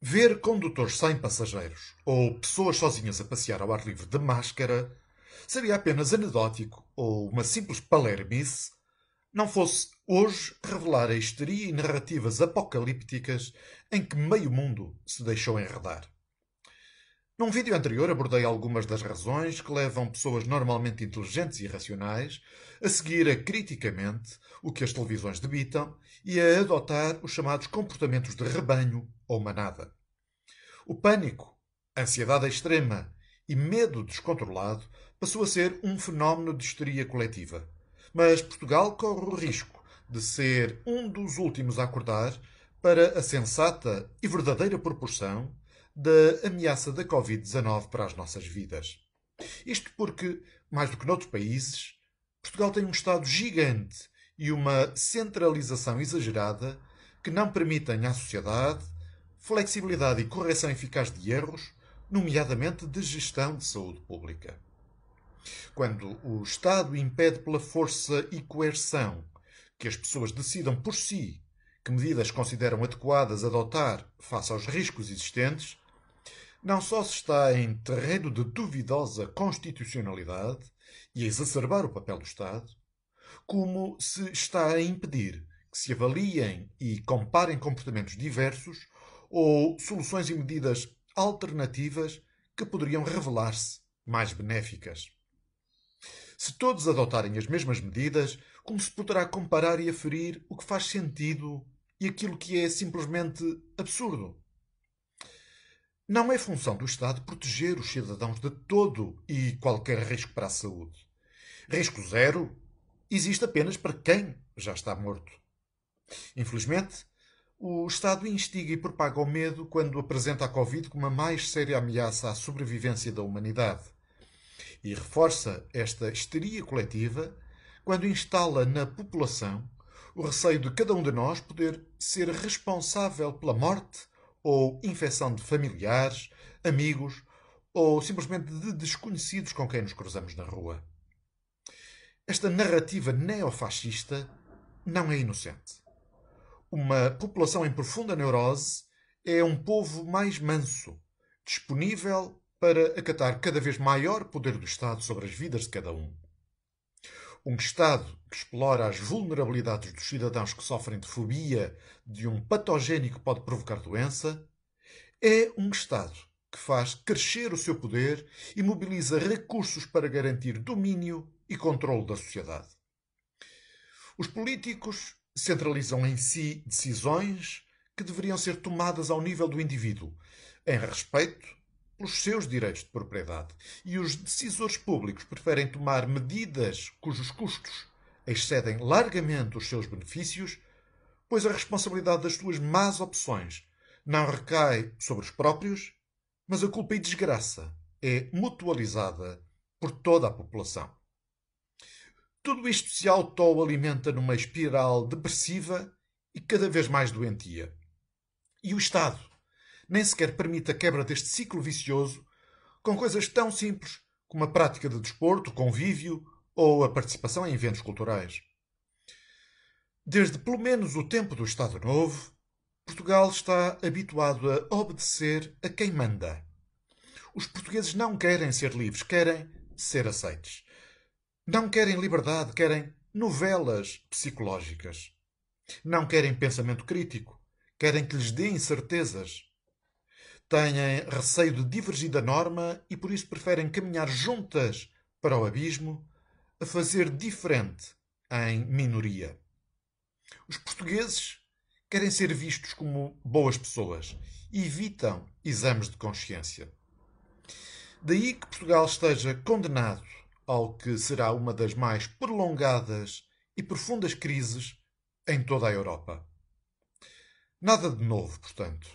Ver condutores sem passageiros ou pessoas sozinhas a passear ao ar livre de máscara seria apenas anedótico ou uma simples palermice, não fosse hoje revelar a histeria e narrativas apocalípticas em que meio mundo se deixou enredar. Num vídeo anterior abordei algumas das razões que levam pessoas normalmente inteligentes e racionais a seguir acriticamente o que as televisões debitam e a adotar os chamados comportamentos de rebanho ou manada. O pânico, ansiedade extrema e medo descontrolado passou a ser um fenómeno de histeria coletiva. Mas Portugal corre o risco de ser um dos últimos a acordar para a sensata e verdadeira proporção da ameaça da Covid-19 para as nossas vidas. Isto porque, mais do que noutros países, Portugal tem um Estado gigante e uma centralização exagerada que não permitem à sociedade flexibilidade e correção eficaz de erros, nomeadamente de gestão de saúde pública. Quando o Estado impede pela força e coerção que as pessoas decidam por si que medidas consideram adequadas adotar face aos riscos existentes, não só se está em terreno de duvidosa constitucionalidade e a exacerbar o papel do Estado, como se está a impedir que se avaliem e comparem comportamentos diversos ou soluções e medidas alternativas que poderiam revelar-se mais benéficas. Se todos adotarem as mesmas medidas, como se poderá comparar e aferir o que faz sentido e aquilo que é simplesmente absurdo? Não é função do Estado proteger os cidadãos de todo e qualquer risco para a saúde. Risco zero existe apenas para quem já está morto. Infelizmente, o Estado instiga e propaga o medo quando apresenta a Covid como a mais séria ameaça à sobrevivência da humanidade. E reforça esta histeria coletiva quando instala na população o receio de cada um de nós poder ser responsável pela morte ou infecção de familiares, amigos ou simplesmente de desconhecidos com quem nos cruzamos na rua. Esta narrativa neofascista não é inocente. Uma população em profunda neurose é um povo mais manso, disponível para acatar cada vez maior poder do Estado sobre as vidas de cada um. Um Estado que explora as vulnerabilidades dos cidadãos que sofrem de fobia de um patogénico que pode provocar doença, é um Estado que faz crescer o seu poder e mobiliza recursos para garantir domínio e controle da sociedade. Os políticos centralizam em si decisões que deveriam ser tomadas ao nível do indivíduo, em respeito pelos seus direitos de propriedade. E os decisores públicos preferem tomar medidas cujos custos excedem largamente os seus benefícios, pois a responsabilidade das suas más opções não recai sobre os próprios, mas a culpa e desgraça é mutualizada por toda a população. Tudo isto se autoalimenta numa espiral depressiva e cada vez mais doentia. E o Estado nem sequer permite a quebra deste ciclo vicioso com coisas tão simples como a prática de desporto, convívio ou a participação em eventos culturais. Desde pelo menos o tempo do Estado Novo, Portugal está habituado a obedecer a quem manda. Os portugueses não querem ser livres, querem ser aceites. Não querem liberdade, querem novelas psicológicas. Não querem pensamento crítico, querem que lhes deem certezas têm receio de divergir da norma e por isso preferem caminhar juntas para o abismo, a fazer diferente em minoria. Os portugueses querem ser vistos como boas pessoas e evitam exames de consciência. Daí que Portugal esteja condenado ao que será uma das mais prolongadas e profundas crises em toda a Europa. Nada de novo, portanto.